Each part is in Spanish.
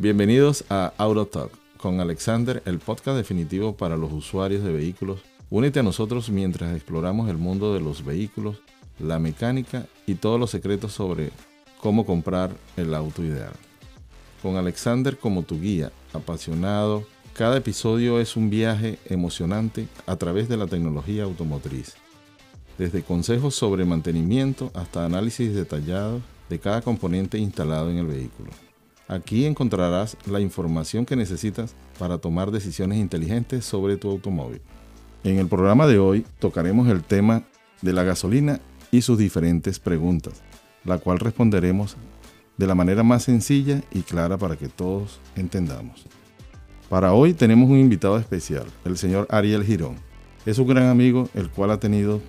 Bienvenidos a AutoTalk con Alexander, el podcast definitivo para los usuarios de vehículos. Únete a nosotros mientras exploramos el mundo de los vehículos, la mecánica y todos los secretos sobre cómo comprar el auto ideal. Con Alexander como tu guía, apasionado, cada episodio es un viaje emocionante a través de la tecnología automotriz. Desde consejos sobre mantenimiento hasta análisis detallado de cada componente instalado en el vehículo. Aquí encontrarás la información que necesitas para tomar decisiones inteligentes sobre tu automóvil. En el programa de hoy tocaremos el tema de la gasolina y sus diferentes preguntas, la cual responderemos de la manera más sencilla y clara para que todos entendamos. Para hoy tenemos un invitado especial, el señor Ariel Girón. Es un gran amigo, el cual ha tenido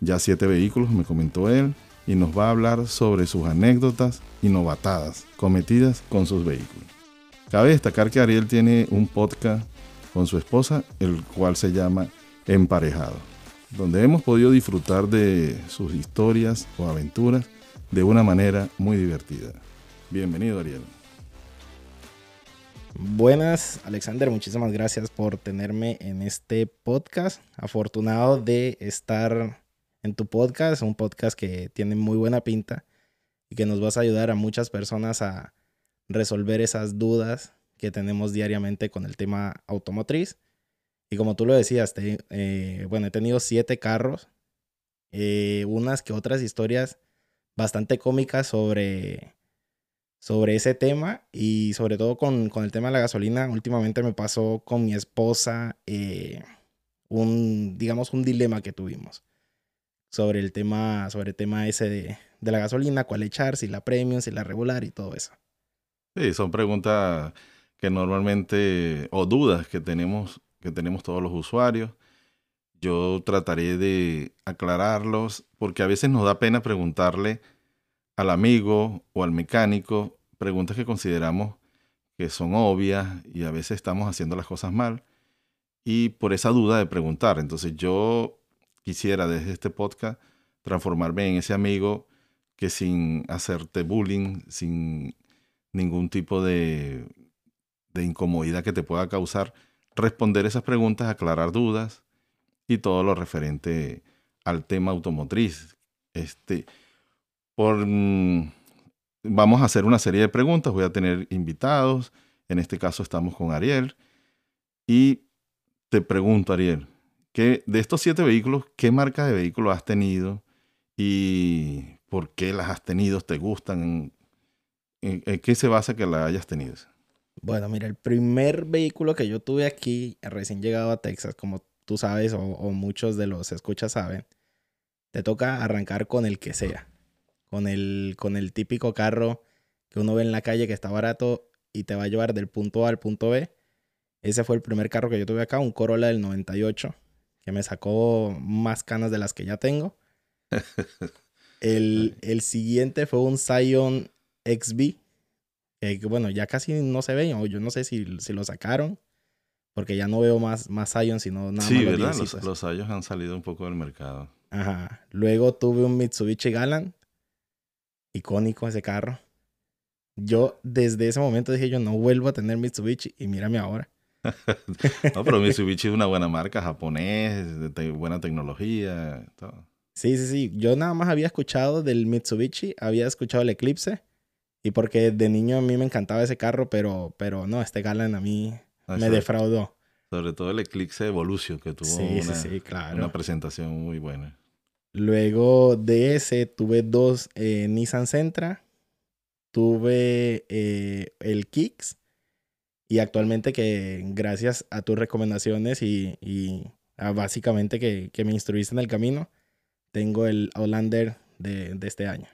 ya siete vehículos, me comentó él, y nos va a hablar sobre sus anécdotas innovatadas cometidas con sus vehículos. Cabe destacar que Ariel tiene un podcast con su esposa, el cual se llama Emparejado, donde hemos podido disfrutar de sus historias o aventuras de una manera muy divertida. Bienvenido, Ariel. Buenas, Alexander, muchísimas gracias por tenerme en este podcast. Afortunado de estar en tu podcast, un podcast que tiene muy buena pinta y que nos vas a ayudar a muchas personas a resolver esas dudas que tenemos diariamente con el tema automotriz. Y como tú lo decías, eh, bueno, he tenido siete carros, eh, unas que otras historias bastante cómicas sobre, sobre ese tema y sobre todo con, el tema de la gasolina. Últimamente me pasó con mi esposa eh, un, digamos, un dilema que tuvimos sobre el tema, sobre el tema ese de, la gasolina, cuál echar, si la premium, si la regular y todo eso. Sí, son preguntas que normalmente, o dudas que tenemos, que tenemos todos los usuarios. Yo trataré de aclararlos porque a veces nos da pena preguntarle al amigo o al mecánico preguntas que consideramos que son obvias y a veces estamos haciendo las cosas mal y por esa duda de preguntar. Entonces yo quisiera desde este podcast transformarme en ese amigo que sin hacerte bullying, sin ningún tipo de, incomodidad que te pueda causar, responder esas preguntas, aclarar dudas y todo lo referente al tema automotriz. Este, por, mm, vamos a hacer una serie de preguntas, voy a tener invitados, en este caso estamos con Ariel, y te pregunto, Ariel, de estos siete vehículos, ¿qué marca de vehículo has tenido y por qué las has tenido? ¿Te gustan? ¿En, qué se basa que las hayas tenido? Bueno, mira, el primer vehículo que yo tuve aquí, recién llegado a Texas, como tú sabes o, muchos de los escuchas saben, te toca arrancar con el que sea. Con el, con el típico carro que uno ve en la calle que está barato y te va a llevar del punto A al punto B. Ese fue el primer carro que yo tuve acá, un Corolla del 98 que me sacó más canas de las que ya tengo. El, siguiente fue un Zion XB, que bueno, ya casi no se ve, o yo no sé si, si lo sacaron, porque ya no veo más, más Zion, sino nada sí, más. ¿verdad? Los, los han salido un poco del mercado. Ajá. Luego tuve un Mitsubishi Galant, icónico ese carro. Yo desde ese momento dije, yo no vuelvo a tener Mitsubishi, y mírame ahora. No, pero Mitsubishi es una buena marca, japonés, de buena tecnología. Todo. Sí, sí, sí. Yo nada más había escuchado del Mitsubishi, había escuchado el Eclipse. Y porque de niño a mí me encantaba ese carro, pero, pero no, este Galan a mí ah, me defraudó. Sobre todo el Eclipse Evolution, que tuvo una, una presentación muy buena. Luego de ese tuve dos eh, Nissan Sentra, tuve eh, el Kicks y actualmente que gracias a tus recomendaciones y, básicamente que, me instruiste en el camino, tengo el Outlander de, este año.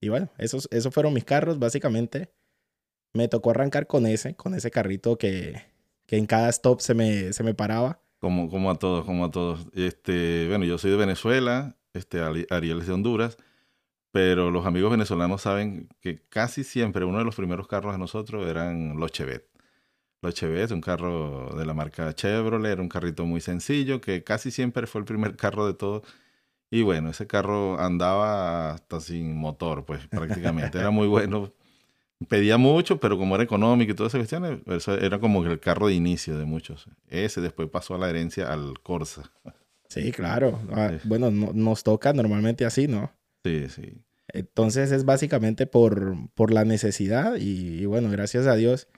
Y bueno, esos, esos fueron mis carros. Básicamente me tocó arrancar con ese, con ese carrito que, que en cada stop se me, se me paraba. Como, como a todos, como a todos. Este, bueno, yo soy de Venezuela, este, Ariel es de Honduras. Pero los amigos venezolanos saben que casi siempre uno de los primeros carros de nosotros eran los Chevette. Los Chevette, un carro de la marca Chevrolet, era un carrito muy sencillo que casi siempre fue el primer carro de todos. Y bueno, ese carro andaba hasta sin motor, pues prácticamente. Era muy bueno. pedía mucho, pero como era económico y todas esas cuestiones, eso era como el carro de inicio de muchos. Ese después pasó a la herencia al Corsa. Sí, claro. Ah, bueno, nos toca normalmente así, ¿no? Sí, sí. Entonces es básicamente por, por la necesidad y, bueno, gracias a Dios,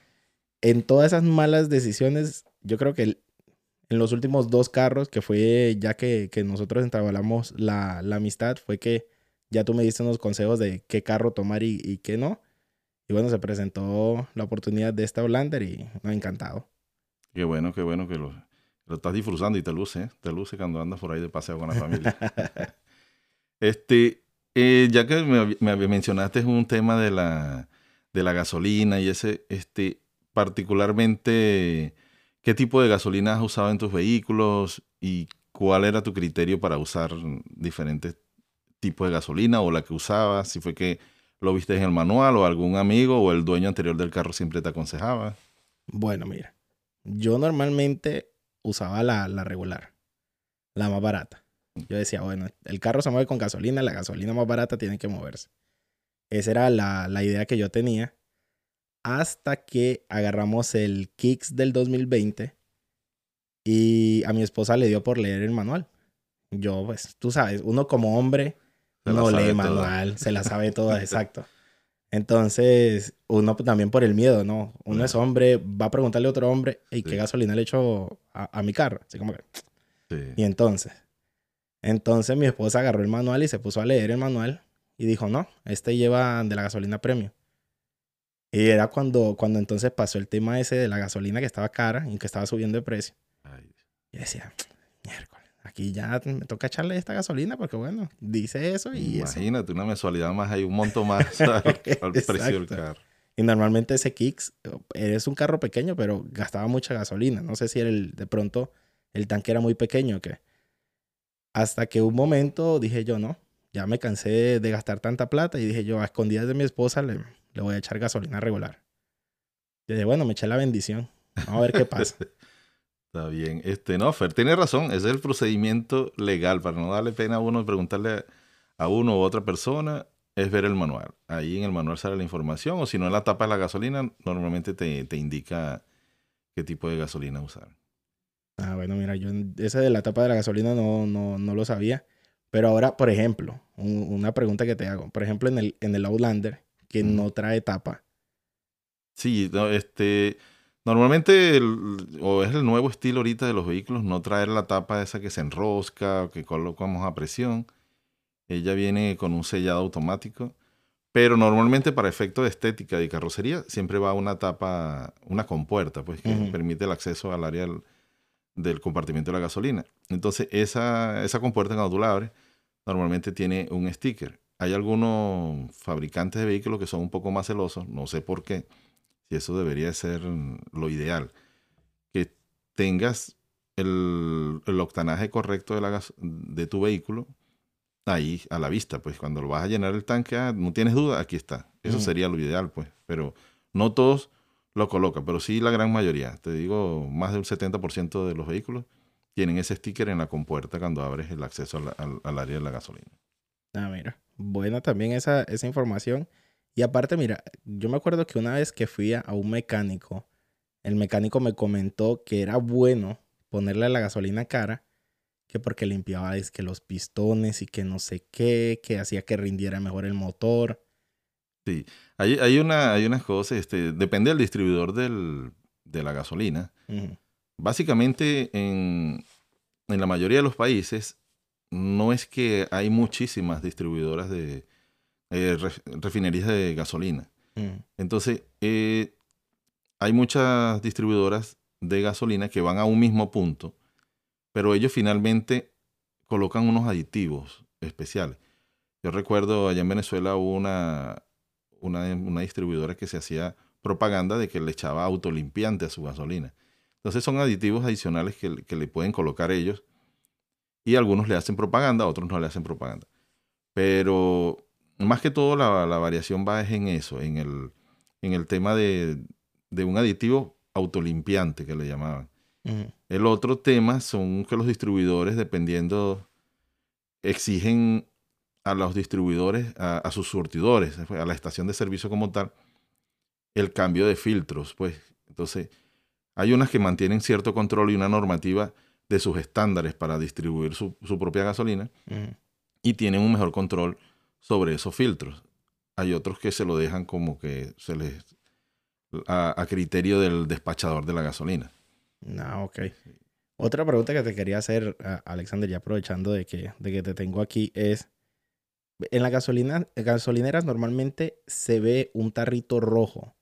en todas esas malas decisiones, yo creo que en los últimos dos carros, que fue ya que, nosotros entablamos la, la, amistad, fue que ya tú me diste unos consejos de qué carro tomar y, y qué no. Y bueno, se presentó la oportunidad de esta Hollander y me ha encantado. Qué bueno, qué bueno que lo, lo estás disfrutando y te luce, ¿eh? te luce cuando andas por ahí de paseo con la familia. este, eh, ya que me, me, mencionaste un tema de la, de la gasolina y ese, este, particularmente, ¿qué tipo de gasolina has usado en tus vehículos y cuál era tu criterio para usar diferentes tipos de gasolina o la que usabas? Si fue que lo viste en el manual o algún amigo o el dueño anterior del carro siempre te aconsejaba. Bueno, mira, yo normalmente usaba la, la regular, la más barata. Yo decía, bueno, el carro se mueve con gasolina, la gasolina más barata tiene que moverse. Esa era la, la idea que yo tenía. Hasta que agarramos el Kicks del 2020 y a mi esposa le dio por leer el manual. Yo, pues, tú sabes, uno como hombre no lee manual, se la sabe toda, exacto. Entonces, uno también por el miedo, ¿no? Uno es hombre, va a preguntarle a otro hombre, ¿y qué gasolina le echo a, a mi carro? Así como que... Y entonces, entonces mi esposa agarró el manual y se puso a leer el manual y dijo, no, este lleva de la gasolina premio. Y era cuando, cuando entonces pasó el tema ese de la gasolina que estaba cara y que estaba subiendo de precio. Y decía, miércoles, aquí ya me toca echarle esta gasolina porque bueno, dice eso y... Imagínate, una mensualidad más, hay un monto más al, precio del carro. Y normalmente ese Kicks es un carro pequeño, pero gastaba mucha gasolina. No sé si era el, de pronto el tanque era muy pequeño o qué. Hasta que un momento dije yo, no, ya me cansé de gastar tanta plata y dije yo, a escondidas de mi esposa le, le voy a echar gasolina regular. Y dije, bueno, me eché la bendición. Vamos a ver qué pasa. Está bien. Este, no, Fer tiene razón. Es el procedimiento legal. Para no darle pena a uno preguntarle a uno u otra persona, es ver el manual. Ahí en el manual sale la información. O si no, en la tapa de la gasolina, normalmente te, te indica qué tipo de gasolina usar. Ah, bueno, mira, yo ese de la tapa de la gasolina no, no, no lo sabía. Pero ahora, por ejemplo, una pregunta que te hago. Por ejemplo, en el, en el Outlander, que no trae tapa. Sí, este, normalmente o es el nuevo estilo ahorita de los vehículos, no traer la tapa esa que se enrosca o que colocamos a presión. Ella viene con un sellado automático. Pero normalmente para efecto de estética de carrocería siempre va una tapa, una compuerta, pues que permite el acceso al área del compartimiento de la gasolina. Entonces, esa, esa compuerta cuando tú la abres, normalmente tiene un sticker. Hay algunos fabricantes de vehículos que son un poco más celosos, no sé por qué, si eso debería ser lo ideal. Que tengas el, el octanaje correcto de, la de tu vehículo ahí a la vista, pues cuando lo vas a llenar el tanque, ah, no tienes duda, aquí está. Eso sería lo ideal, pues, pero no todos lo coloca, pero sí la gran mayoría. Te digo, más del 70% de los vehículos tienen ese sticker en la compuerta cuando abres el acceso al, área de la gasolina. Ah, mira. Buena también esa, esa información. Y aparte, mira, yo me acuerdo que una vez que fui a un mecánico, el mecánico me comentó que era bueno ponerle la gasolina cara, que porque limpiaba es que los pistones y que no sé qué, que hacía que rindiera mejor el motor. Sí, hay, hay, una, hay unas cosas, este, depende del distribuidor del, de la gasolina. Básicamente, en, en, la mayoría de los países, no es que hay muchísimas distribuidoras de eh, refinerías de gasolina. Entonces, eh, hay muchas distribuidoras de gasolina que van a un mismo punto, pero ellos finalmente colocan unos aditivos especiales. Yo recuerdo allá en Venezuela una, una, distribuidora que se hacía propaganda de que le echaba autolimpiante a su gasolina. Entonces son aditivos adicionales que, le pueden colocar ellos y algunos le hacen propaganda, otros no le hacen propaganda. Pero más que todo la, variación va en eso, en el, en el tema de, un aditivo autolimpiante que le llamaban. El otro tema son que los distribuidores, dependiendo, exigen a los distribuidores, a, sus surtidores, a la estación de servicio como tal, el cambio de filtros, pues. Entonces, hay unas que mantienen cierto control y una normativa de sus estándares para distribuir su, propia gasolina y tienen un mejor control sobre esos filtros. Hay otros que se lo dejan como que se les a, criterio del despachador de la gasolina. Ah, ok. Otra pregunta que te quería hacer, Alexander, ya aprovechando de que, de que te tengo aquí, es, en la gasolina, gasolineras normalmente se ve un tarrito rojo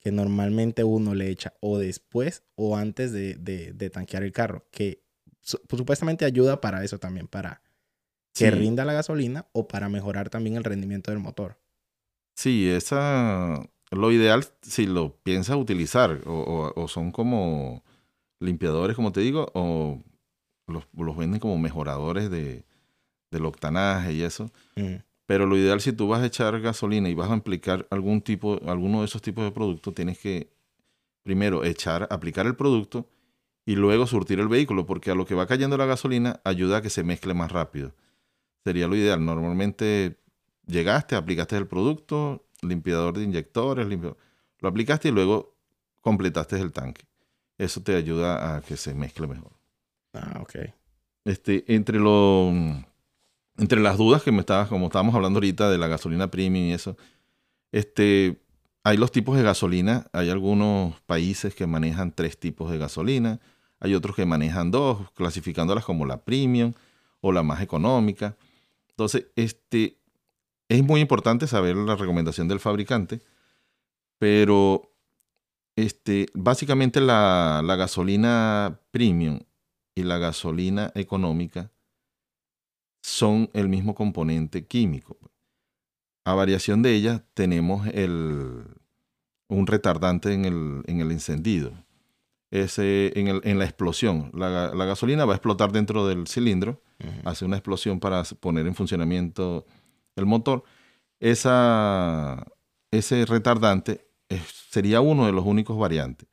que normalmente uno le echa o después o antes de, de, tanquear el carro, que pues, supuestamente ayuda para eso también, para que rinda la gasolina o para mejorar también el rendimiento del motor. Sí, esa, lo ideal si lo piensas utilizar o, o, son como limpiadores, como te digo, o los, los venden como mejoradores de, del octanaje y eso. Pero lo ideal si tú vas a echar gasolina y vas a aplicar algún tipo, alguno de esos tipos de productos, tienes que primero echar, aplicar el producto y luego surtir el vehículo, porque a lo que va cayendo la gasolina ayuda a que se mezcle más rápido. Sería lo ideal. Normalmente llegaste, aplicaste el producto, limpiador de inyectores, lo aplicaste y luego completaste el tanque. Eso te ayuda a que se mezcle mejor. Ah, ok. Este, entre los entre las dudas que me estabas, como estábamos hablando ahorita de la gasolina premium y eso, este, hay los tipos de gasolina. Hay algunos países que manejan tres tipos de gasolina. Hay otros que manejan dos, clasificándolas como la premium o la más económica. Entonces, este, es muy importante saber la recomendación del fabricante, pero este, básicamente la, la gasolina premium y la gasolina económica son el mismo componente químico. A variación de ellas tenemos el, un retardante en el, en el encendido. Ese, en, el, en, la explosión. La, la, gasolina va a explotar dentro del cilindro, hace una explosión para poner en funcionamiento el motor. Esa, ese retardante sería uno de los únicos variantes.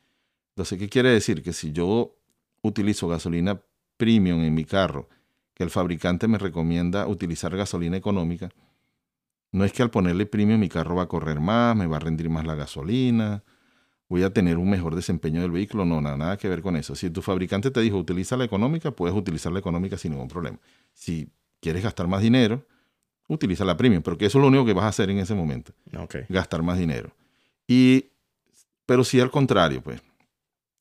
Entonces, ¿qué quiere decir? Que si yo utilizo gasolina premium en mi carro que el fabricante me recomienda utilizar gasolina económica, no es que al ponerle premium mi carro va a correr más, me va a rendir más la gasolina, voy a tener un mejor desempeño del vehículo, no, nada, nada que ver con eso. Si tu fabricante te dijo utiliza la económica, puedes utilizar la económica sin ningún problema. Si quieres gastar más dinero, utiliza la premium, porque eso es lo único que vas a hacer en ese momento. Gastar más dinero. Y, pero si al contrario, pues,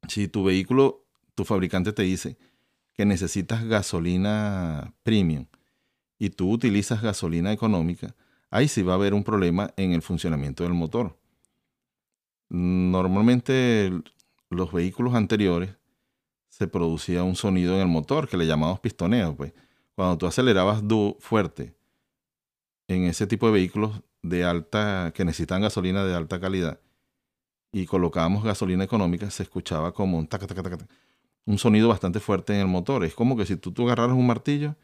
si tu vehículo, tu fabricante te dice, que necesitas gasolina premium y tú utilizas gasolina económica, ahí sí va a haber un problema en el funcionamiento del motor. Normalmente los vehículos anteriores se producía un sonido en el motor que le llamamos pistoneo. Pues. Cuando tú acelerabas fuerte en ese tipo de vehículos de alta, que necesitan gasolina de alta calidad, y colocábamos gasolina económica, se escuchaba como un taca, taca, taca, un sonido bastante fuerte en el motor. Es como que si tú, tú agarraras un martillo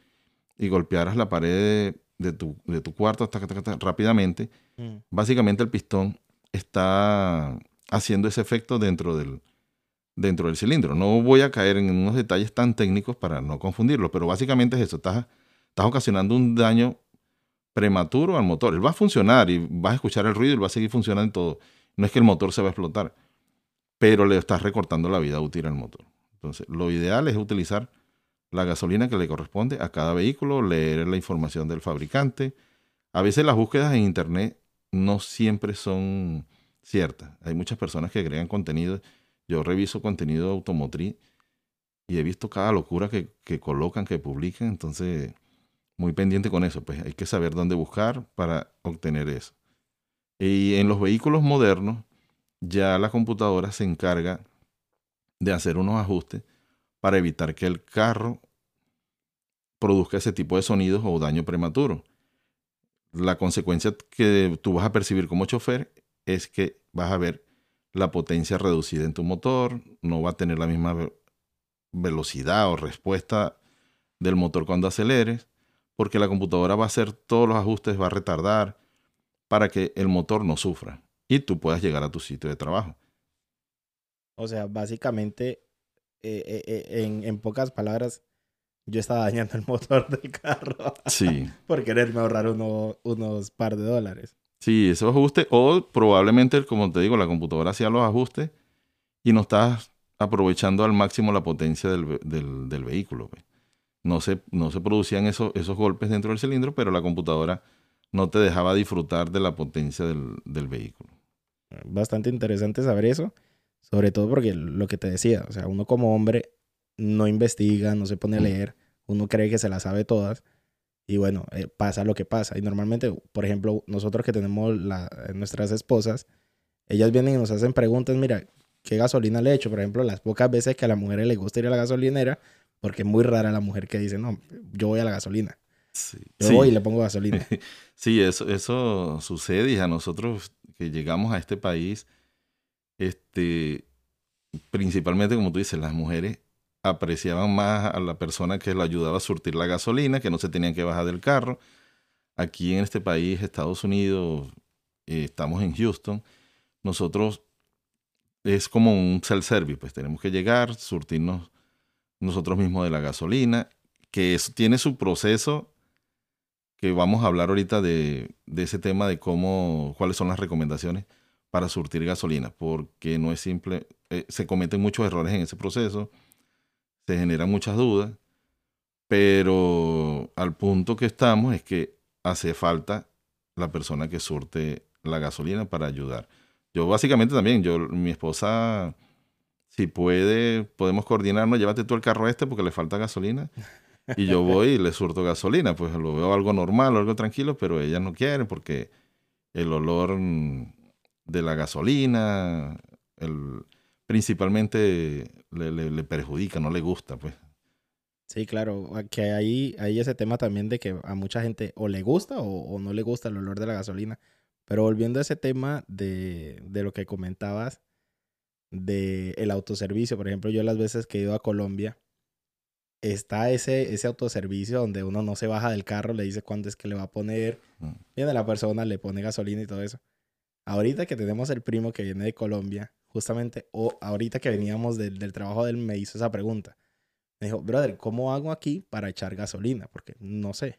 y golpearas la pared de, tu, de tu, cuarto rápidamente, mm. básicamente el pistón está haciendo ese efecto dentro del, dentro del cilindro. No voy a caer en unos detalles tan técnicos para no confundirlo, pero básicamente es eso. Estás, estás ocasionando un daño prematuro al motor. Él va a funcionar y vas a escuchar el ruido y va a seguir funcionando en todo. No es que el motor se va a explotar, pero le estás recortando la vida útil al motor. Entonces, lo ideal es utilizar la gasolina que le corresponde a cada vehículo, leer la información del fabricante. A veces las búsquedas en Internet no siempre son ciertas. Hay muchas personas que agregan contenido. Yo reviso contenido automotriz y he visto cada locura que, que colocan, que publican. Entonces, muy pendiente con eso. Pues hay que saber dónde buscar para obtener eso. Y en los vehículos modernos, ya la computadora se encarga de hacer unos ajustes para evitar que el carro produzca ese tipo de sonidos o daño prematuro. La consecuencia que tú vas a percibir como chofer es que vas a ver la potencia reducida en tu motor, no va a tener la misma velocidad o respuesta del motor cuando aceleres, porque la computadora va a hacer todos los ajustes, va a retardar para que el motor no sufra y tú puedas llegar a tu sitio de trabajo. O sea, básicamente, eh, eh, eh, en, en, pocas palabras, yo estaba dañando el motor del carro. Sí. por quererme ahorrar uno, unos par de dólares. Sí, esos ajustes, o probablemente, como te digo, la computadora hacía los ajustes y no estás aprovechando al máximo la potencia del, vehículo. Pues. No, se, no se producían esos, esos golpes dentro del cilindro, pero la computadora no te dejaba disfrutar de la potencia del, del vehículo. Bastante interesante saber eso, sobre todo porque lo que te decía, o sea, uno como hombre no investiga, no se pone a leer, uno cree que se la sabe todas y bueno, eh, pasa lo que pasa. Y normalmente, por ejemplo, nosotros que tenemos la, nuestras esposas, ellas vienen y nos hacen preguntas, mira, ¿qué gasolina le he hecho? Por ejemplo, las pocas veces que a la mujer le gusta ir a la gasolinera, porque es muy rara la mujer que dice, no, yo voy a la gasolina. yo voy y le pongo gasolina. sí, eso, eso sucede y a nosotros que llegamos a este país, este, principalmente como tú dices, las mujeres apreciaban más a la persona que lo ayudaba a surtir la gasolina, que no se tenían que bajar del carro. Aquí en este país, Estados Unidos, eh, estamos en Houston, nosotros es como un self-service, pues tenemos que llegar, surtirnos nosotros mismos de la gasolina, que tiene su proceso, que vamos a hablar ahorita de, de ese tema de cómo, cuáles son las recomendaciones para surtir gasolina, porque no es simple, eh, se cometen muchos errores en ese proceso se generan muchas dudas, pero al punto que estamos es que hace falta la persona que surte la gasolina para ayudar. Yo básicamente también, yo, mi esposa, si puede, podemos coordinarnos, llévate tú el carro este porque le falta gasolina. Y yo voy y le surto gasolina, pues lo veo algo normal, algo tranquilo, pero ella no quiere porque el olor de la gasolina, el, principalmente le, perjudica, no le gusta, pues. Sí, claro, que ahí hay ese tema también de que a mucha gente o le gusta o, no le gusta el olor de la gasolina. Pero volviendo a ese tema de, lo que comentabas, de el autoservicio, por ejemplo, yo las veces que he ido a Colombia, está ese, ese autoservicio donde uno no se baja del carro, le dice cuándo es que le va a poner, mm. viene la persona, le pone gasolina y todo eso. Ahorita que tenemos el primo que viene de Colombia, justamente, o ahorita que veníamos del, trabajo de él, me hizo esa pregunta. Me dijo, brother, ¿cómo hago aquí para echar gasolina? Porque no sé.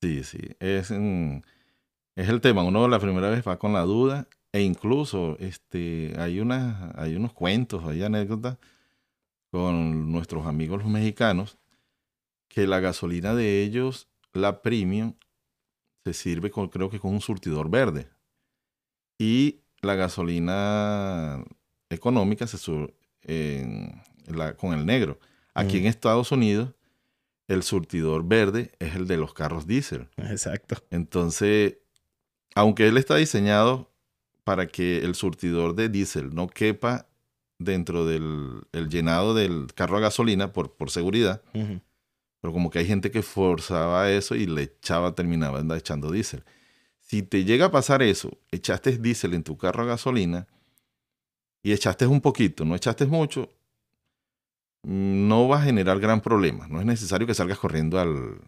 Sí, sí, es, es el tema. Uno la primera vez va con la duda e incluso este, hay, una, hay unos cuentos, hay anécdotas con nuestros amigos los mexicanos que la gasolina de ellos, la premium, se sirve con, creo que con un surtidor verde. Y la gasolina económica se sur, con el negro. Aquí mm. en Estados Unidos, el surtidor verde es el de los carros diésel. Exacto. Entonces, aunque él está diseñado para que el surtidor de diésel no quepa dentro del llenado del carro a gasolina por, por seguridad, pero como que hay gente que forzaba eso y le echaba, terminaba echando diésel. Si te llega a pasar eso, echaste diésel en tu carro a gasolina, y echaste un poquito, no echaste mucho, no va a generar gran problema. No es necesario que salgas corriendo al,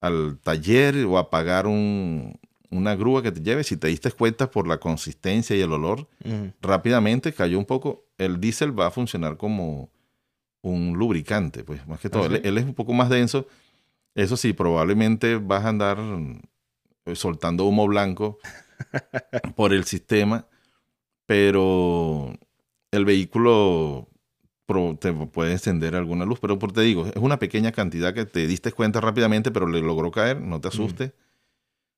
al taller o a pagar una grúa que te lleve. Si te diste cuenta por la consistencia y el olor, rápidamente cayó un poco. El diésel va a funcionar como un lubricante, pues más que todo. él, es un poco más denso. Eso sí, probablemente vas a andar soltando humo blanco por el sistema pero el vehículo te puede encender alguna luz. Pero por te digo, es una pequeña cantidad que te diste cuenta rápidamente, pero le logró caer, no te asustes.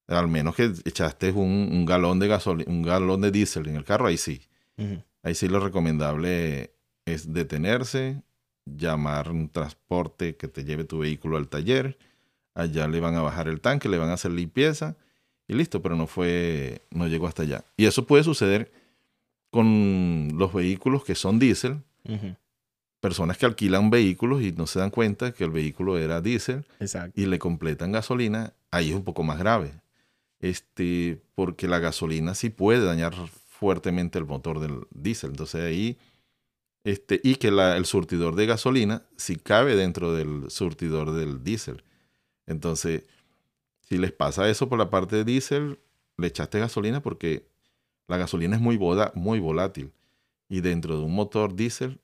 Al menos que echaste un, galón de gasolina, un galón de diésel en el carro, ahí sí. Ahí sí lo recomendable es detenerse, llamar un transporte que te lleve tu vehículo al taller. Allá le van a bajar el tanque, le van a hacer limpieza y listo, pero no fue, no llegó hasta allá. Y eso puede suceder con los vehículos que son diésel, personas que alquilan vehículos y no se dan cuenta que el vehículo era diésel y le completan gasolina, ahí es un poco más grave. Este, porque la gasolina sí puede dañar fuertemente el motor del diésel. Entonces ahí, este, y que el surtidor de gasolina sí cabe dentro del surtidor del diésel. Entonces, si les pasa eso por la parte de diésel, le echaste gasolina porque la gasolina es muy, muy volátil y dentro de un motor diésel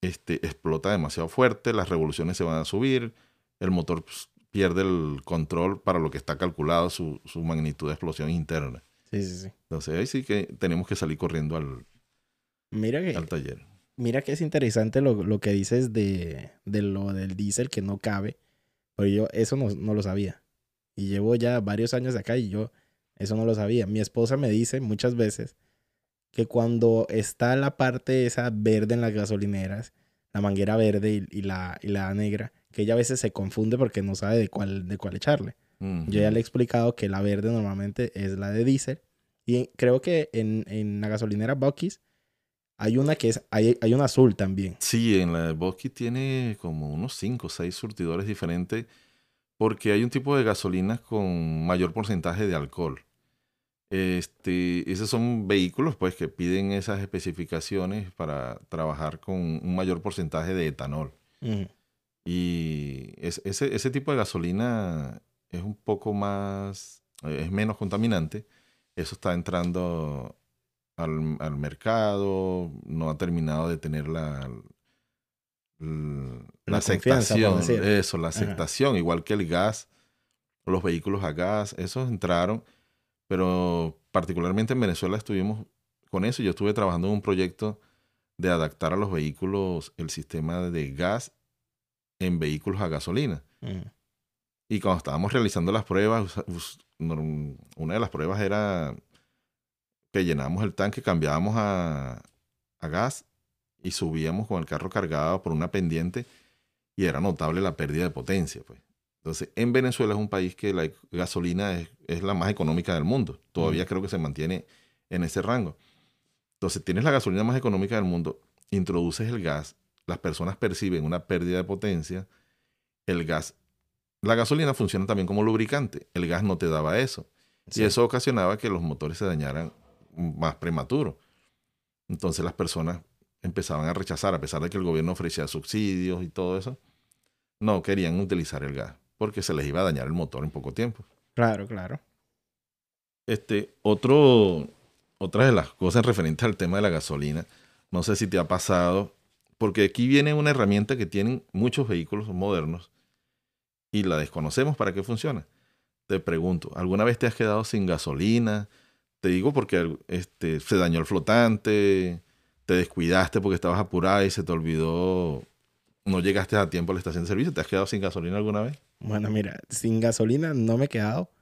este, explota demasiado fuerte, las revoluciones se van a subir, el motor pues, pierde el control para lo que está calculado su, su magnitud de explosión interna. Sí, sí, sí. Entonces ahí sí que tenemos que salir corriendo al, Mira que, al taller. mira que es interesante lo, lo que dices de, de lo del diésel que no cabe. Pero yo eso no, no lo sabía. Y llevo ya varios años acá y yo eso no lo sabía. Mi esposa me dice muchas veces que cuando está la parte esa verde en las gasolineras, la manguera verde y, y la, y la negra, que ella a veces se confunde porque no sabe de cuál, de cuál echarle. Ujú. Yo ya le he explicado que la verde normalmente es la de diésel. Y creo que en, en la gasolinera Bucky's hay una que es, hay, hay una azul también. Sí, en la de Bosque tiene como unos 5 o 6 surtidores diferentes porque hay un tipo de gasolinas con mayor porcentaje de alcohol. Este, esos son vehículos pues que piden esas especificaciones para trabajar con un mayor porcentaje de etanol. Y es- ese, ese tipo de gasolina es un poco más, es menos contaminante. Eso está entrando al, al mercado, no ha terminado de tener la, la aceptación. Eso, la Ajá. aceptación, igual que el gas, los vehículos a gas, esos entraron, pero particularmente en Venezuela estuvimos con eso. Yo estuve trabajando en un proyecto de adaptar a los vehículos el sistema de gas en vehículos a gasolina. Ujú. Y cuando estábamos realizando las pruebas, una de las pruebas era que llenábamos el tanque, cambiábamos a, a gas y subíamos con el carro cargado por una pendiente y era notable la pérdida de potencia. Pues. Entonces, en Venezuela es un país que la gasolina es, es la más económica del mundo. Todavía Mm. creo que se mantiene en ese rango. Entonces, tienes la gasolina más económica del mundo, introduces el gas, las personas perciben una pérdida de potencia, el gas, la gasolina funciona también como lubricante, el gas no te daba eso. Sí. Y eso ocasionaba que los motores se dañaran más prematuro. Entonces las personas empezaban a rechazar, a pesar de que el gobierno ofrecía subsidios y todo eso, no querían utilizar el gas porque se les iba a dañar el motor en poco tiempo. Claro, claro. Este, otro, otra de las cosas referentes al tema de la gasolina, no sé si te ha pasado, porque aquí viene una herramienta que tienen muchos vehículos modernos y la desconocemos para qué funciona. Te pregunto, ¿alguna vez te has quedado sin gasolina? Te digo porque este, se dañó el flotante, te descuidaste porque estabas apurada y se te olvidó, no llegaste a tiempo a la estación de servicio, ¿te has quedado sin gasolina alguna vez? Bueno, mira, sin gasolina no me he quedado.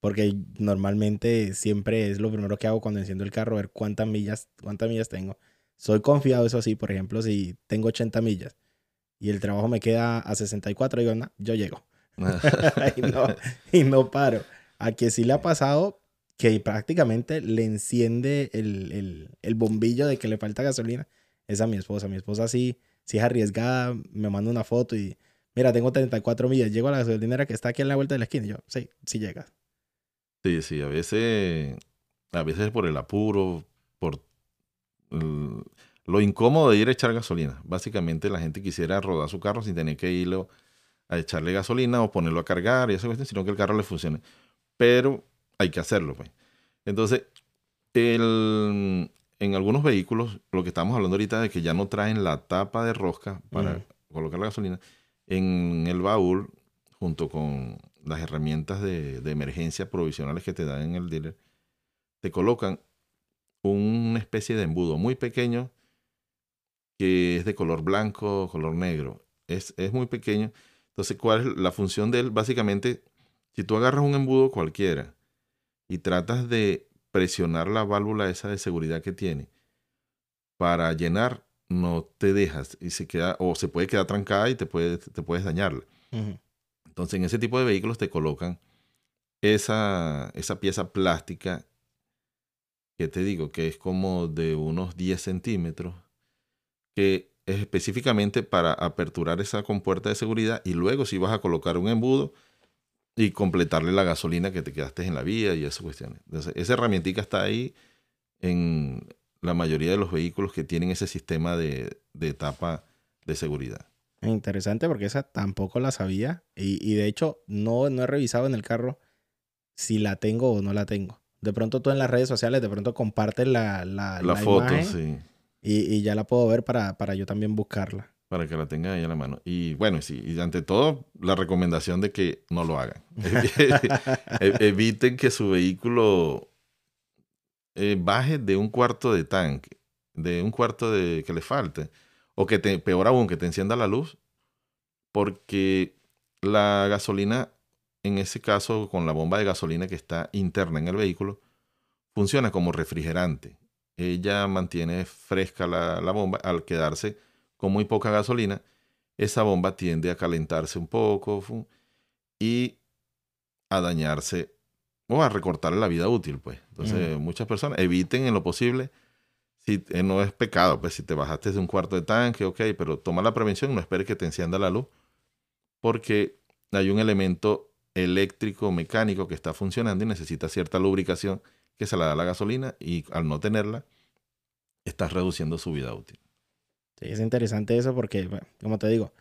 Porque normalmente siempre es lo primero que hago cuando enciendo el carro, ver cuántas millas, cuántas millas tengo. Soy confiado, eso sí, por ejemplo, si tengo 80 millas y el trabajo me queda a 64, digo, no, yo llego. y, no, y no paro. A que sí le ha pasado que prácticamente le enciende el, el, el bombillo de que le falta gasolina. Es a mi esposa. Mi esposa sí, sí es arriesgada, me manda una foto y, mira, tengo 34 millas, llego a la gasolinera que está aquí en la vuelta de la esquina. Y yo, sí, sí llegas. Sí, sí, a veces, a veces por el apuro, por lo incómodo de ir a echar gasolina. Básicamente la gente quisiera rodar su carro sin tener que irlo a echarle gasolina o ponerlo a cargar y esa cuestión, sino que el carro le funcione. Pero hay que hacerlo, pues. Entonces, el- en algunos vehículos, lo que estamos hablando ahorita de que ya no traen la tapa de rosca para colocar la gasolina, en el baúl, junto con las herramientas de, de emergencia provisionales que te dan en el dealer, te colocan una especie de embudo muy pequeño que es de color blanco, color negro. Es, es muy pequeño. Entonces, ¿cuál es la función de él? Básicamente, si tú agarras un embudo cualquiera y tratas de presionar la válvula esa de seguridad que tiene para llenar, no te dejas y se queda, o se puede quedar trancada y te, puede, te puedes dañarla. Ujú. Entonces, en ese tipo de vehículos te colocan esa, esa pieza plástica que te digo que es como de unos 10 centímetros, que es específicamente para aperturar esa compuerta de seguridad y luego si vas a colocar un embudo y completarle la gasolina que te quedaste en la vía y esas cuestiones. Entonces, esa herramientica está ahí en la mayoría de los vehículos que tienen ese sistema de, de etapa de seguridad. Interesante porque esa tampoco la sabía. Y, y de hecho, no, no he revisado en el carro si la tengo o no la tengo. De pronto tú en las redes sociales, de pronto compartes la, la, La, la foto, imagen sí. y, y ya la puedo ver para, para yo también buscarla. Para que la tengan ahí a la mano. Y bueno, sí, y ante todo, la recomendación de que no lo hagan. E-, eviten que su vehículo eh, baje de un cuarto de tanque, de un cuarto de que le falte, o que te, peor aún, que te encienda la luz, porque la gasolina, en ese caso, con la bomba de gasolina que está interna en el vehículo, funciona como refrigerante. Ella mantiene fresca la bomba al quedarse con muy poca gasolina, esa bomba tiende a calentarse un poco y a dañarse o a recortar la vida útil, pues. Entonces, muchas personas eviten en lo posible, si eh, no es pecado, pues si te bajaste de un cuarto de tanque, ok, pero toma la prevención, no esperes que te encienda la luz, porque hay un elemento eléctrico, mecánico que está funcionando y necesita cierta lubricación que se la da la gasolina y al no tenerla, estás reduciendo su vida útil. Es interesante eso porque, como te digo,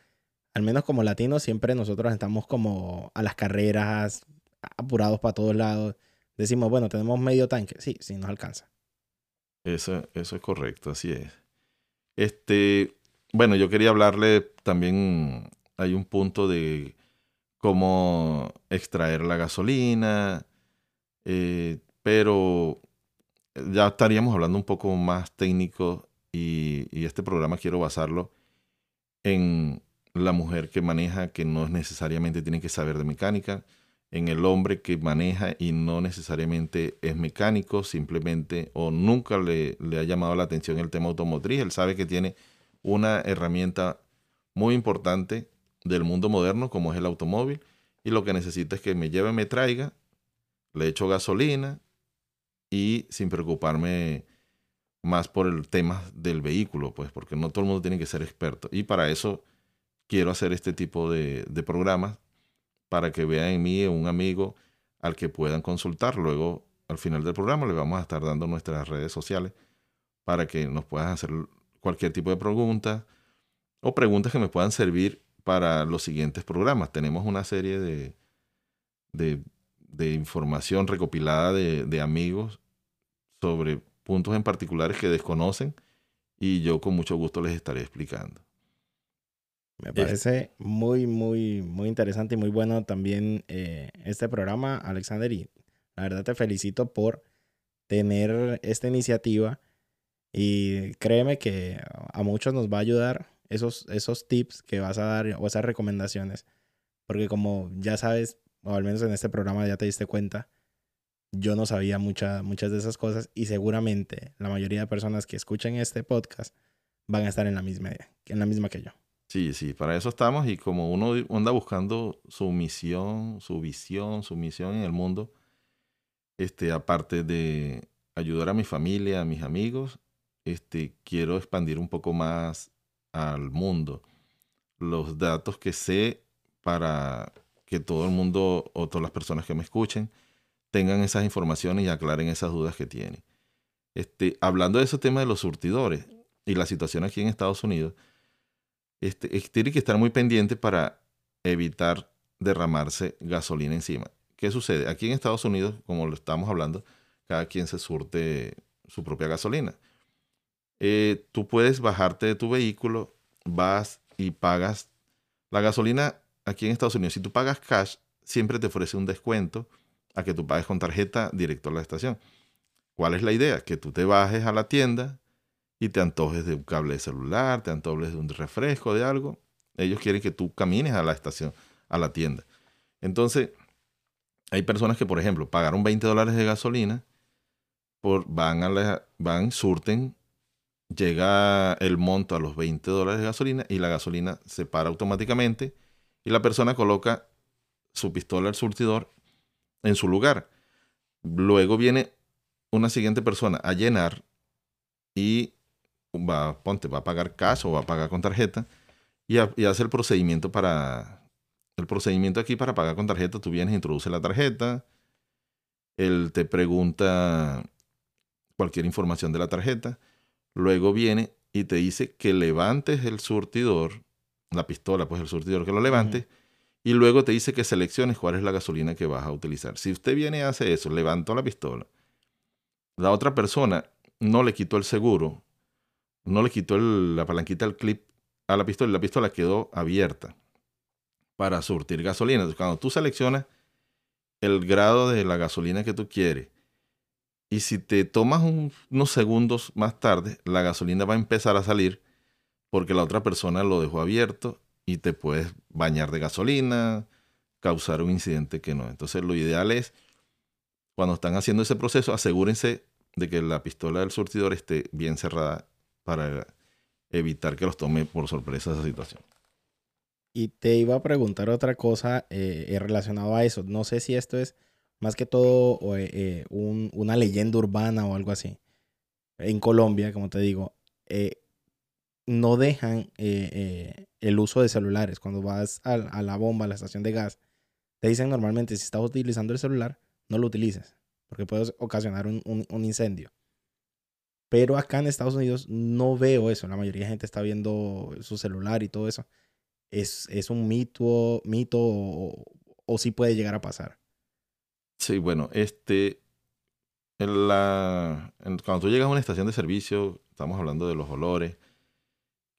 al menos como latinos siempre nosotros estamos como a las carreras, apurados para todos lados. Decimos, bueno, tenemos medio tanque. Sí, sí, nos alcanza. Eso, eso es correcto, así es. Este, bueno, yo quería hablarle también, hay un punto de cómo extraer la gasolina, eh, pero ya estaríamos hablando un poco más técnico y, este programa quiero basarlo en la mujer que maneja, que no necesariamente tiene que saber de mecánica, en el hombre que maneja y no necesariamente es mecánico, simplemente o nunca le, le, ha llamado la atención el tema automotriz. Él sabe que tiene una herramienta muy importante del mundo moderno como es el automóvil y lo que necesita es que me lleve, me traiga, le echo gasolina y sin preocuparme más por el tema del vehículo, pues, porque no todo el mundo tiene que ser experto. Y para eso quiero hacer este tipo de, programas para que vean en mí un amigo al que puedan consultar. Luego, al final del programa, le vamos a estar dando nuestras redes sociales para que nos puedan hacer cualquier tipo de pregunta o preguntas que me puedan servir para los siguientes programas. Tenemos una serie de, de, información recopilada de amigos sobre puntos en particulares que desconocen y yo con mucho gusto les estaré explicando. Me parece muy, muy, muy interesante y muy bueno también eh, este programa, Alexander. Y la verdad te felicito por tener esta iniciativa. Y créeme que a muchos nos va a ayudar esos, esos tips que vas a dar o esas recomendaciones. Porque como ya sabes, o al menos en este programa ya te diste cuenta, yo no sabía muchas de esas cosas y seguramente la mayoría de personas que escuchan este podcast van a estar en la misma, en la misma que yo. Sí, sí, para eso estamos y como uno anda buscando su misión, su visión, su misión en el mundo, este, aparte de ayudar a mi familia, a mis amigos, este, quiero expandir un poco más al mundo los datos que sé para que todo el mundo o todas las personas que me escuchen tengan esas informaciones y aclaren esas dudas que tienen. Este, hablando de ese tema de los surtidores y la situación aquí en Estados Unidos, este, tiene que estar muy pendiente para evitar derramarse gasolina encima. ¿Qué sucede? Aquí en Estados Unidos, como lo estamos hablando, cada quien se surte su propia gasolina. Eh, tú puedes bajarte de tu vehículo, vas y pagas la gasolina aquí en Estados Unidos. Si tú pagas cash, siempre te ofrece un descuento a que tú pagues con tarjeta directo a la estación. ¿Cuál es la idea? Que tú te bajes a la tienda y te antojes de un cable de celular, te antojes de un refresco, de algo. Ellos quieren que tú camines a la estación, a la tienda. Entonces, hay personas que, por ejemplo, pagaron 20 dólares de gasolina, por, van, a van, surten, llega el monto a los 20 dólares de gasolina y la gasolina se para automáticamente y la persona coloca su pistola al surtidor en su lugar. Luego viene una siguiente persona a llenar y va, ponte, va a pagar cash o va a pagar con tarjeta y, hace el procedimiento para... El procedimiento aquí para pagar con tarjeta, tú vienes, introduces la tarjeta, él te pregunta cualquier información de la tarjeta, luego viene y te dice que levantes el surtidor, la pistola, pues el surtidor que lo levante y luego te dice que selecciones cuál es la gasolina que vas a utilizar. Si usted viene y hace eso, levantó la pistola, la otra persona no le quitó el seguro, no le quitó la palanquita al clip a la pistola la pistola quedó abierta para surtir gasolina. Entonces, cuando tú seleccionas el grado de la gasolina que tú quieres y si te tomas unos segundos más tarde, la gasolina va a empezar a salir porque la otra persona lo dejó abierto y te puedes bañar de gasolina, causar un incidente que no. Entonces lo ideal es, cuando están haciendo ese proceso, asegúrense de que la pistola del surtidor esté bien cerrada para evitar que los tome por sorpresa esa situación. Y te iba a preguntar otra cosa eh, eh a eso. No sé si esto es más que todo eh, eh, una leyenda urbana o algo así. En Colombia, como te digo, no dejan el uso de celulares. Cuando vas a, la bomba, a la estación de gas, te dicen normalmente si estás utilizando el celular, no lo utilices, porque puedes ocasionar un, incendio. Pero acá en Estados Unidos no veo eso. La mayoría de gente está viendo su celular y todo eso. Es, es un mito, mito o, o, sí puede llegar a pasar. Sí, bueno, este, la, cuando tú llegas a una estación de servicio, estamos hablando de los olores,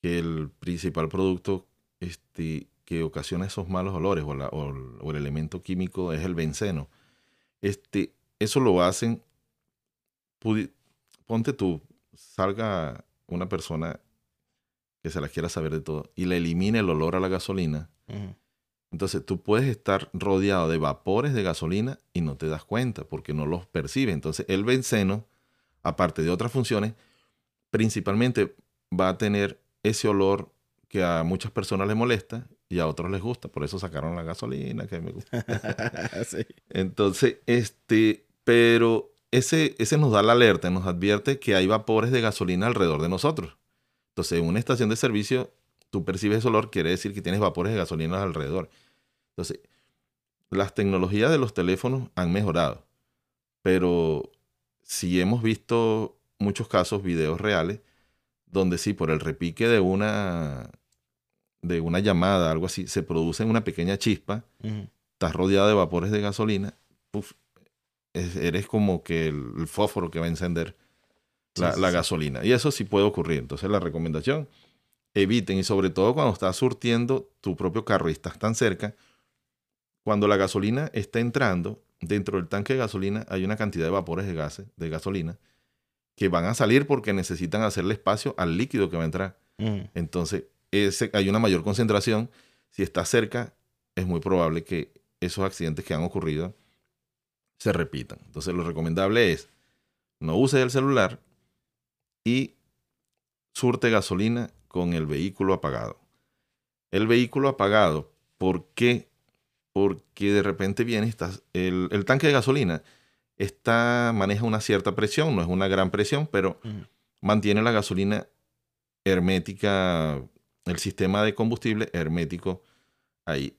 que el principal producto este, que ocasiona esos malos olores o, o, el elemento químico es el benceno. Este, eso lo hacen ponte tú, salga una persona que se la quiera saber de todo y le elimine el olor a la gasolina. Entonces tú puedes estar rodeado de vapores de gasolina y no te das cuenta porque no los percibe. Entonces el benceno, aparte de otras funciones, principalmente va a tener ese olor que a muchas personas les molesta y a otros les gusta. Por eso sacaron la gasolina que me gusta. Entonces, este, pero ese, ese nos da la alerta, nos advierte que hay vapores de gasolina alrededor de nosotros. Entonces, en una estación de servicio, tú percibes ese olor, quiere decir que tienes vapores de gasolina alrededor. Entonces, las tecnologías de los teléfonos han mejorado, pero si hemos visto muchos casos, videos reales, donde sí, por el repique de una, de una llamada, algo así, se produce una pequeña chispa, estás rodeado de vapores de gasolina, eres como que el, fósforo que va a encender la, gasolina. Y eso sí puede ocurrir. Entonces la recomendación, eviten y sobre todo cuando estás surtiendo tu propio carro y estás tan cerca, cuando la gasolina está entrando, dentro del tanque de gasolina hay una cantidad de vapores de gases, de gasolina, que van a salir porque necesitan hacerle espacio al líquido que va a entrar. Mm. Entonces, ese, hay una mayor concentración. Si estás cerca, es muy probable que esos accidentes que han ocurrido se repitan. Entonces lo recomendable es no use el celular y surte gasolina con el vehículo apagado. El vehículo apagado, ¿por qué? Porque de repente viene, estás, el, tanque de gasolina está, maneja una cierta presión, no es una gran presión, pero mantiene la gasolina hermética, el sistema de combustible hermético ahí.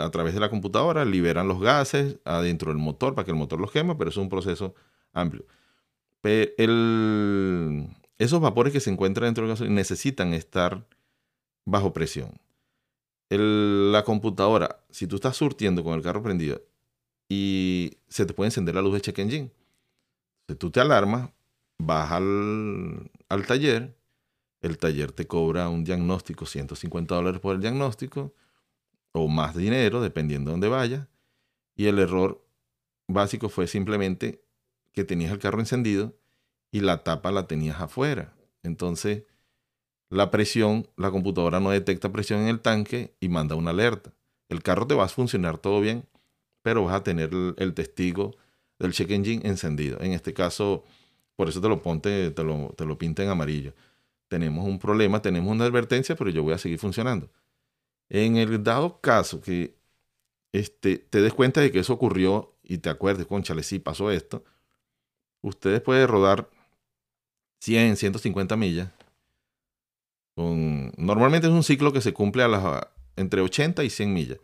a través de la computadora liberan los gases adentro del motor para que el motor los queme, pero es un proceso amplio. esos vapores que se encuentran dentro del gasolina necesitan estar bajo presión. la computadora, si tú estás surtiendo con el carro prendido y se te puede encender la luz de check engine, si tú te alarmas, vas al, al taller, el taller te cobra un diagnóstico, 150 dólares por el diagnóstico, o más dinero, dependiendo de dónde vaya. Y el error básico fue simplemente que tenías el carro encendido y la tapa la tenías afuera. Entonces, la presión, la computadora no detecta presión en el tanque y manda una alerta. El carro te va a funcionar todo bien, pero vas a tener el, testigo del check engine encendido. En este caso, por eso te lo ponte, te lo, te lo pinta en amarillo. Tenemos un problema, tenemos una advertencia, pero yo voy a seguir funcionando. En el dado caso que este, te des cuenta de que eso ocurrió y te acuerdes, conchale, sí pasó esto, ustedes pueden rodar 100, 150 millas. Normalmente es un ciclo que se cumple entre 80 y 100 millas.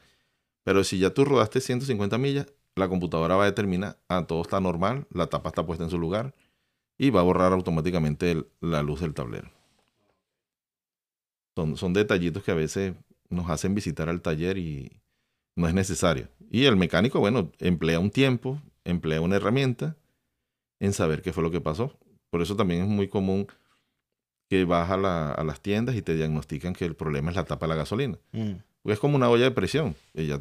Pero si ya tú rodaste 150 millas, la computadora va a determinar, ah, todo está normal, la tapa está puesta en su lugar y va a borrar automáticamente la luz del tablero. Son, son detallitos que a veces nos hacen visitar al taller y no es necesario. Y el mecánico, bueno, emplea un tiempo, emplea una herramienta en saber qué fue lo que pasó. Por eso también es muy común que vas a, la- a las tiendas y te diagnostican que el problema es la tapa de la gasolina. Mm. Porque es como una olla de presión. Ella,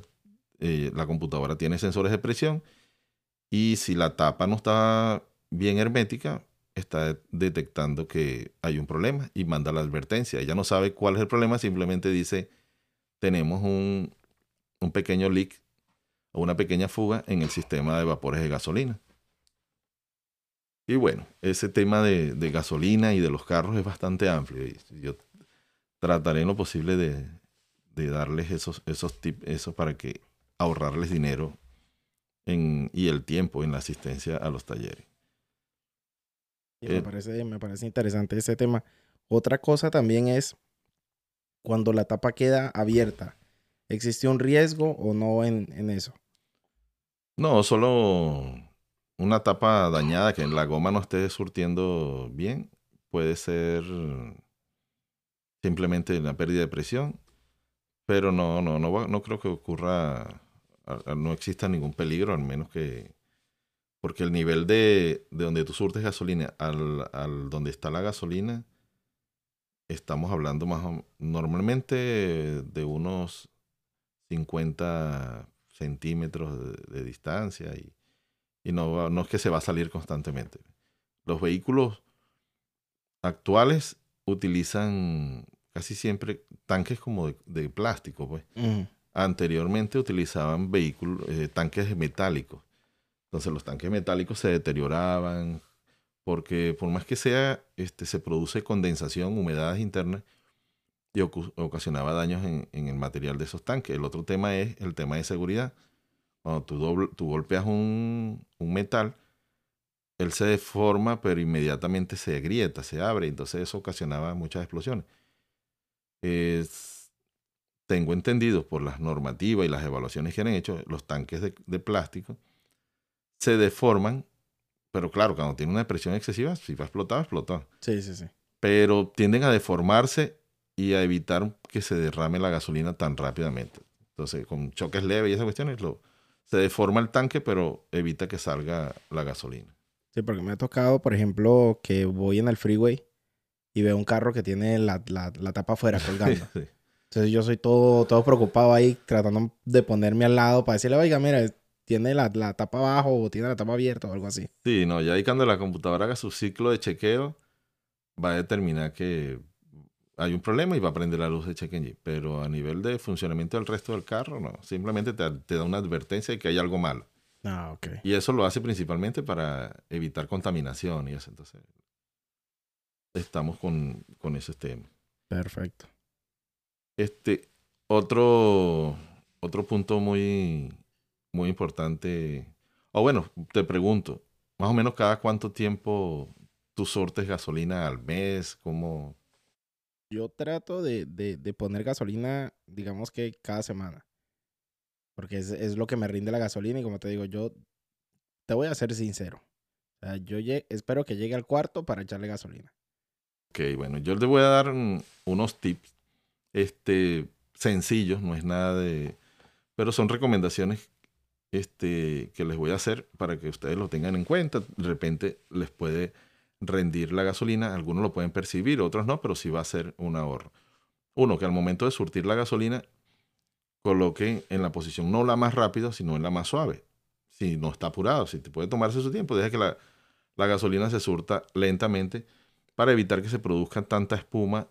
eh, la computadora tiene sensores de presión y si la tapa no está bien hermética, está detectando que hay un problema y manda la advertencia. Ella no sabe cuál es el problema, simplemente dice, tenemos un, un pequeño leak o una pequeña fuga en el sistema de vapores de gasolina. Y bueno, ese tema de, de gasolina y de los carros es bastante amplio. Yo trataré en lo posible de, de darles esos, esos tips, eso para que ahorrarles dinero en, y el tiempo en la asistencia a los talleres. Y me, Eh, parece, me parece interesante ese tema. Otra cosa también es cuando la tapa queda abierta. ¿Existe un riesgo o no en, en eso? No, solo una tapa dañada que la goma no esté surtiendo bien puede ser simplemente una pérdida de presión, pero no, no, no, va- no creo que ocurra, no exista ningún peligro, al menos que, porque el nivel de, de donde tú surtes gasolina al, al donde está la gasolina, estamos hablando más normalmente de unos 50 centímetros de, distancia y, y no, no es que se va a salir constantemente. Los vehículos actuales utilizan casi siempre tanques como de, plástico, pues. Anteriormente utilizaban vehículos, eh, tanques metálicos. Entonces los tanques metálicos se deterioraban porque por más que sea, este, se produce condensación, humedades internas y ocasionaba daños en, el material de esos tanques. El otro tema es el tema de seguridad. Cuando tú, dobl- tú golpeas un, metal, él se deforma, pero inmediatamente se agrieta, se abre, entonces eso ocasionaba muchas explosiones. Es- tengo entendido por las normativas y las evaluaciones que han hecho, los tanques de, de plástico se deforman, pero claro, cuando tiene una presión excesiva, si va a explotar, explotó. Sí, sí, sí. Pero tienden a deformarse y a evitar que se derrame la gasolina tan rápidamente. Entonces, con choques leves y esas cuestiones, lo, se deforma el tanque, pero evita que salga la gasolina. Sí, porque me ha tocado, por ejemplo, que voy en el freeway y veo un carro que tiene la, la- la tapa afuera colgando. Sí. Entonces yo soy todo, todo preocupado ahí, tratando de ponerme al lado para decirle, oiga, mira, tiene la, la tapa abajo o tiene la tapa abierta o algo así. Sí, no, ya ahí cuando la computadora haga su ciclo de chequeo, va a determinar que hay un problema y va a prender la luz de check engine. Pero a nivel de funcionamiento del resto del carro, no. Simplemente te, te da una advertencia de que hay algo malo. Ah, ok. Y eso lo hace principalmente para evitar contaminación y eso. Entonces, estamos con, con ese tema. Perfecto. Este, otro, otro punto muy, muy importante. O bueno, te pregunto, más o menos cada cuánto tiempo tú sortes gasolina al mes, ¿cómo? Yo trato de, de- de poner gasolina, digamos que cada semana. Porque es, es lo que me rinde la gasolina y como te digo, yo te voy a ser sincero. O sea, yo espero que llegue al cuarto para echarle gasolina. Ok, bueno, yo te voy a dar unos tips este, sencillos, no es nada de... Pero son recomendaciones este, que les voy a hacer para que ustedes lo tengan en cuenta. De repente les puede rendir la gasolina, algunos lo pueden percibir, otros no, pero sí va a ser un ahorro. Uno, que al momento de surtir la gasolina, coloquen en la posición no la más rápida, sino en la más suave. Si no está apurado, si te puede tomarse su tiempo, deja que la, la gasolina se surta lentamente para evitar que se produzca tanta espuma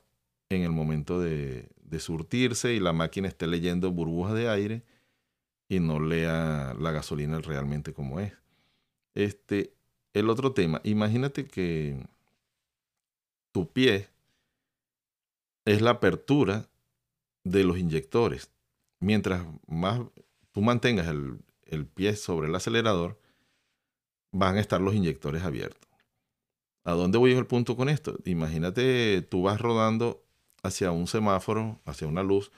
en el momento de, surtirse y la máquina esté leyendo burbujas de aire y no lea la gasolina realmente como es. Este, el otro tema, imagínate que tu pie es la apertura de los inyectores. Mientras más tú mantengas el, el pie sobre el acelerador, van a estar los inyectores abiertos. ¿A dónde voy el punto con esto? Imagínate, tú vas rodando hacia un semáforo, hacia una luz,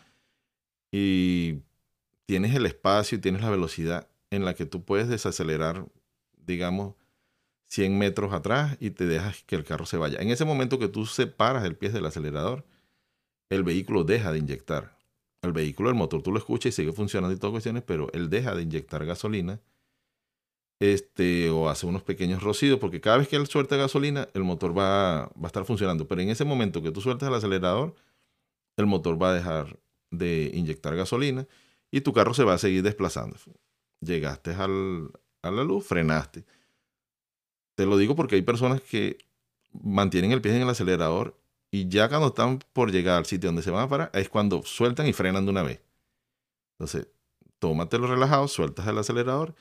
y tienes el espacio y tienes la velocidad en la que tú puedes desacelerar, digamos, 100 metros atrás y te dejas que el carro se vaya. En ese momento que tú separas el pie del acelerador, el vehículo deja de inyectar. El vehículo, el motor, tú lo escuchas y sigue funcionando y todas cuestiones, pero él deja de inyectar gasolina este, o hace unos pequeños rocidos, porque cada vez que él suelta gasolina, el motor va, va a estar funcionando. Pero en ese momento que tú sueltas el acelerador, el motor va a dejar de inyectar gasolina y tu carro se va a seguir desplazando. Llegaste al, a la luz, frenaste. Te lo digo porque hay personas que mantienen el pie en el acelerador y ya cuando están por llegar al sitio donde se van a parar, es cuando sueltan y frenan de una vez. Entonces, tómatelo relajado, sueltas el acelerador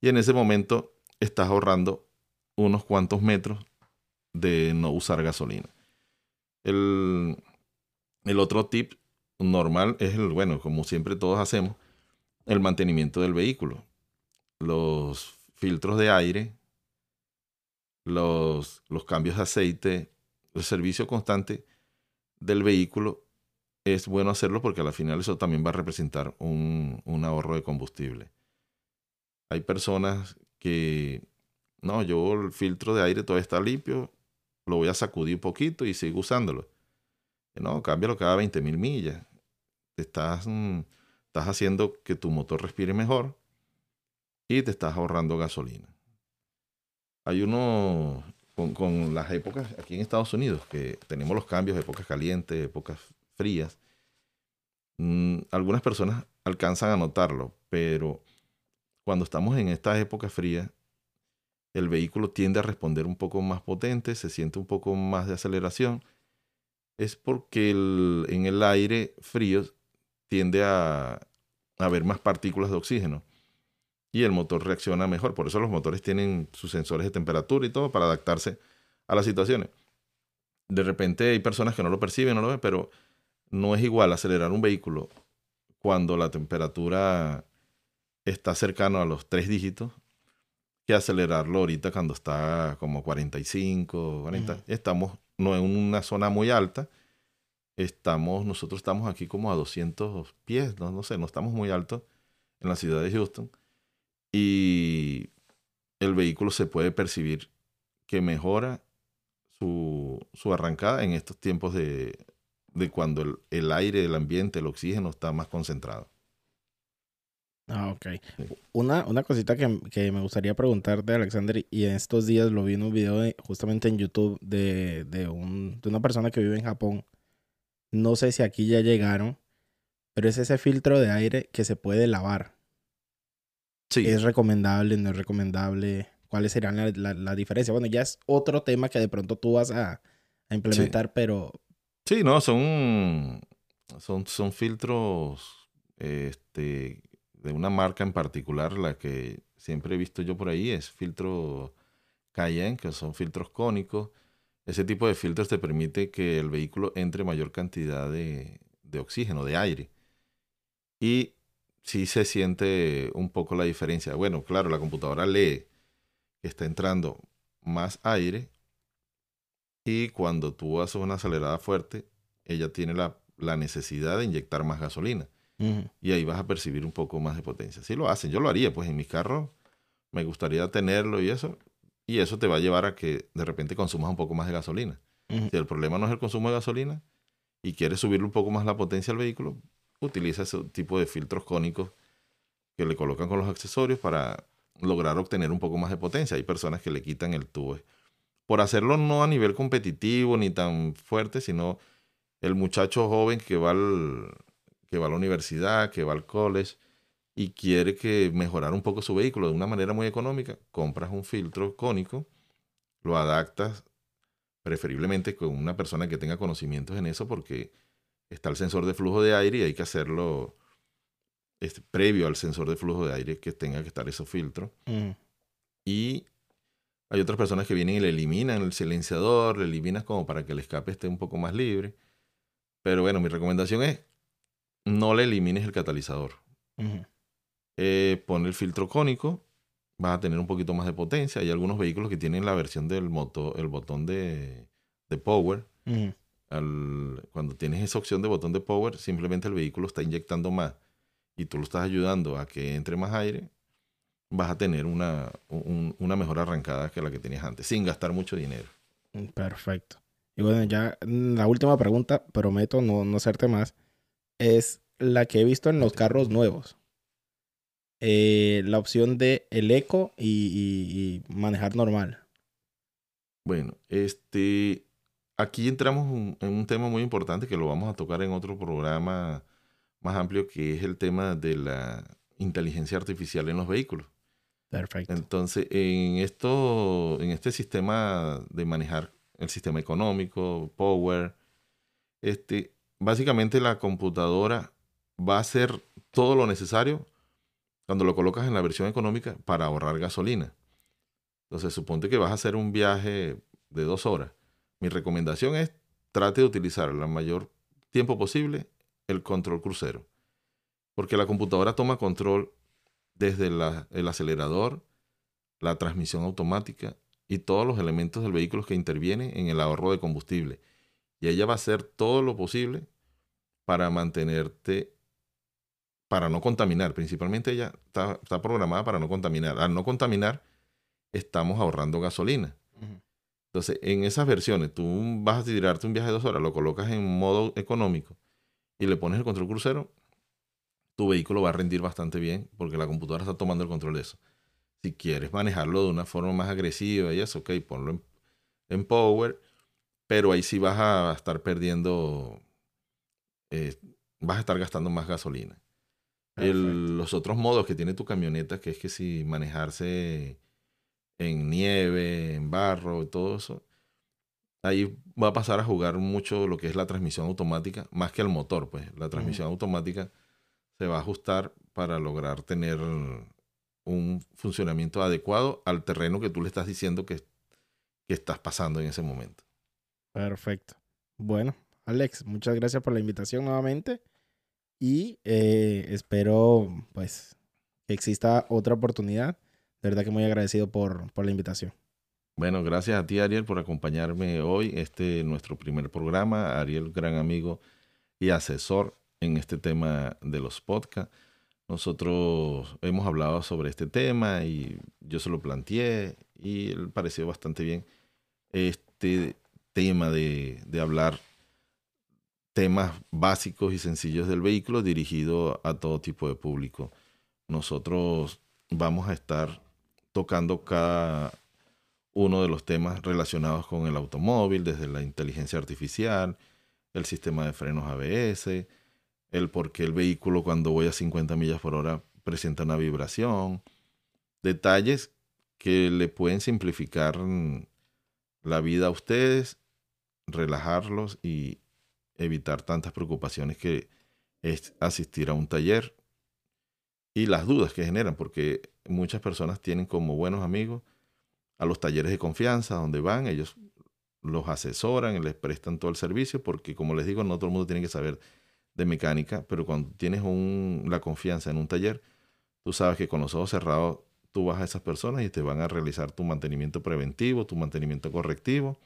y en ese momento estás ahorrando unos cuantos metros de no usar gasolina. El, el otro tip normal es el, bueno, como siempre todos hacemos, el mantenimiento del vehículo. Los filtros de aire, los, los cambios de aceite, el servicio constante del vehículo es bueno hacerlo porque al final eso también va a representar un, un ahorro de combustible. Hay personas que, no, yo el filtro de aire todavía está limpio, lo voy a sacudir un poquito y sigo usándolo. No, cámbialo cada 20 mil millas. Estás, mm, estás haciendo que tu motor respire mejor y te estás ahorrando gasolina. Hay uno con, con, las épocas aquí en Estados Unidos, que tenemos los cambios, épocas calientes, épocas frías. Mm, algunas personas alcanzan a notarlo, pero cuando estamos en estas épocas frías, el vehículo tiende a responder un poco más potente, se siente un poco más de aceleración. Es porque en el aire frío tiende a, a haber más partículas de oxígeno y el motor reacciona mejor. Por eso los motores tienen sus sensores de temperatura y todo para adaptarse a las situaciones. De repente hay personas que no lo perciben, no lo ven, pero no es igual acelerar un vehículo cuando la temperatura está cercano a los tres dígitos que acelerarlo ahorita cuando está como 45, 40. Estamos no en una zona muy alta. Estamos, nosotros estamos aquí como a 200 pies, no, no sé, no estamos muy altos en la ciudad de Houston y el vehículo se puede percibir que mejora su, arrancada en estos tiempos de, cuando el, aire, el ambiente, el oxígeno está más concentrado. Ah, ok. Una, una cosita que, me gustaría preguntarte, Alexander, y en estos días lo vi en un video justamente en YouTube de, de, un, de una persona que vive en Japón. No sé si aquí ya llegaron, pero es ese filtro de aire que se puede lavar. ¿Es recomendable? ¿No es recomendable? ¿Cuáles serían las la, diferencias? Bueno, ya es otro tema que de pronto tú vas a, implementar, pero... Sí, no, son, son, son filtros este, de una marca en particular, la que siempre he visto yo por ahí es filtro Cayenne, que son filtros cónicos. Ese tipo de filtros te permite que el vehículo entre mayor cantidad de, de oxígeno, de aire. Y sí se siente un poco la diferencia. Bueno, claro, la computadora lee que está entrando más aire y cuando tú haces una acelerada fuerte, ella tiene la, necesidad de inyectar más gasolina. Y ahí vas a percibir un poco más de potencia. Si lo hacen, yo lo haría, pues en mis carros me gustaría tenerlo y eso. Y eso te va a llevar a que de repente consumas un poco más de gasolina. Si el problema no es el consumo de gasolina y quieres subirle un poco más la potencia al vehículo, utiliza ese tipo de filtros cónicos que le colocan con los accesorios para lograr obtener un poco más de potencia. Hay personas que le quitan el tubo. Por hacerlo no a nivel competitivo ni tan fuerte, sino el muchacho joven que va, al, que va a la universidad, que va al college y quiere que mejorar un poco su vehículo de una manera muy económica, compras un filtro cónico, lo adaptas preferiblemente con una persona que tenga conocimientos en eso porque está el sensor de flujo de aire y hay que hacerlo este, previo al sensor de flujo de aire que tenga que estar esos filtros. Y hay otras personas que vienen y le eliminan el silenciador, le eliminas como para que el escape esté un poco más libre. Pero bueno, mi recomendación es no le elimines el catalizador. Eh, pon el filtro cónico, vas a tener un poquito más de potencia. Hay algunos vehículos que tienen la versión del moto, el botón de, de power cuando tienes esa opción de botón de power, simplemente el vehículo está inyectando más y tú lo estás ayudando a que entre más aire, vas a tener una, una mejor arrancada que la que tenías antes, sin gastar mucho dinero. Perfecto. Y bueno, ya la última pregunta, prometo no, no hacerte más, es la que he visto en los carros nuevos. eh, la opción de el eco y, manejar normal. Bueno, este, aquí entramos en un tema muy importante que lo vamos a tocar en otro programa más amplio, que es el tema de la inteligencia artificial en los vehículos. Perfecto. Entonces, en esto, en este sistema de manejar el sistema económico, Power, este, básicamente la computadora va a hacer todo lo necesario cuando lo colocas en la versión económica para ahorrar gasolina. Entonces, suponte que vas a hacer un viaje de dos horas. Mi recomendación es trate de utilizar el mayor tiempo posible el control crucero. Porque la computadora toma control desde el acelerador, la transmisión automática y todos los elementos del vehículo que intervienen en el ahorro de combustible. Y ella va a hacer todo lo posible para mantenerte, para no contaminar. Principalmente ella está, programada para no contaminar. Al no contaminar, estamos ahorrando gasolina. Entonces, en esas versiones, tú vas a tirarte un viaje de dos horas, lo colocas en modo económico y le pones el control crucero, tu vehículo va a rendir bastante bien porque la computadora está tomando el control de eso. Si quieres manejarlo de una forma más agresiva y eso, ok, ponlo en, power, pero ahí sí vas a estar perdiendo, eh, vas a estar gastando más gasolina. los otros modos que tiene tu camioneta, que es que si manejarse en nieve, en barro, todo eso, ahí va a pasar a jugar mucho lo que es la transmisión automática, más que el motor, pues. La transmisión automática se va a ajustar para lograr tener un funcionamiento adecuado al terreno que tú le estás diciendo que, que estás pasando en ese momento. Perfecto. Bueno, Alex, muchas gracias por la invitación nuevamente y eh, espero pues que exista otra oportunidad. De verdad que muy agradecido por, por la invitación. Bueno, gracias a ti, Ariel, por acompañarme hoy. Este nuestro primer programa. Ariel, gran amigo y asesor en este tema de los podcasts. Nosotros hemos hablado sobre este tema y yo se lo planteé y él pareció bastante bien este tema de, de hablar temas básicos y sencillos del vehículo dirigido a todo tipo de público. Nosotros vamos a estar tocando cada uno de los temas relacionados con el automóvil, desde la inteligencia artificial, el sistema de frenos ABS, el por qué el vehículo cuando voy a 50 millas por hora presenta una vibración, detalles que le pueden simplificar la vida a ustedes, relajarlos y evitar tantas preocupaciones que es asistir a un taller y las dudas que generan, porque muchas personas tienen como buenos amigos a los talleres de confianza donde van, ellos los asesoran les prestan todo el servicio, porque como les digo, no todo el mundo tiene que saber de mecánica, pero cuando tienes un, la confianza en un taller, tú sabes que con los ojos cerrados tú vas a esas personas y te van a realizar tu mantenimiento preventivo, tu mantenimiento correctivo,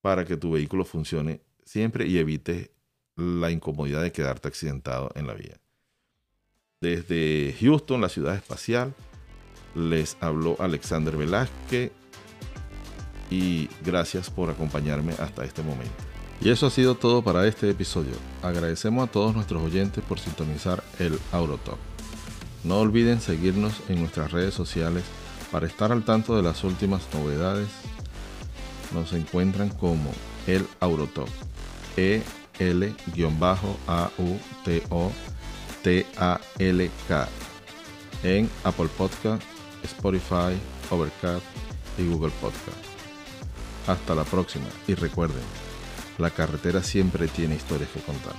para que tu vehículo funcione siempre y evites la incomodidad de quedarte accidentado en la vía. Desde Houston, la ciudad espacial, les habló Alexander Velázquez y gracias por acompañarme hasta este momento. Y eso ha sido todo para este episodio. Agradecemos a todos nuestros oyentes por sintonizar el Aurotalk. No olviden seguirnos en nuestras redes sociales para estar al tanto de las últimas novedades. Nos encuentran como el Aurotalk. E L-A-U-T-O-T-A-L-K en Apple Podcast Spotify, Overcast y Google Podcast. Hasta la próxima y recuerden, la carretera siempre tiene historias que contar.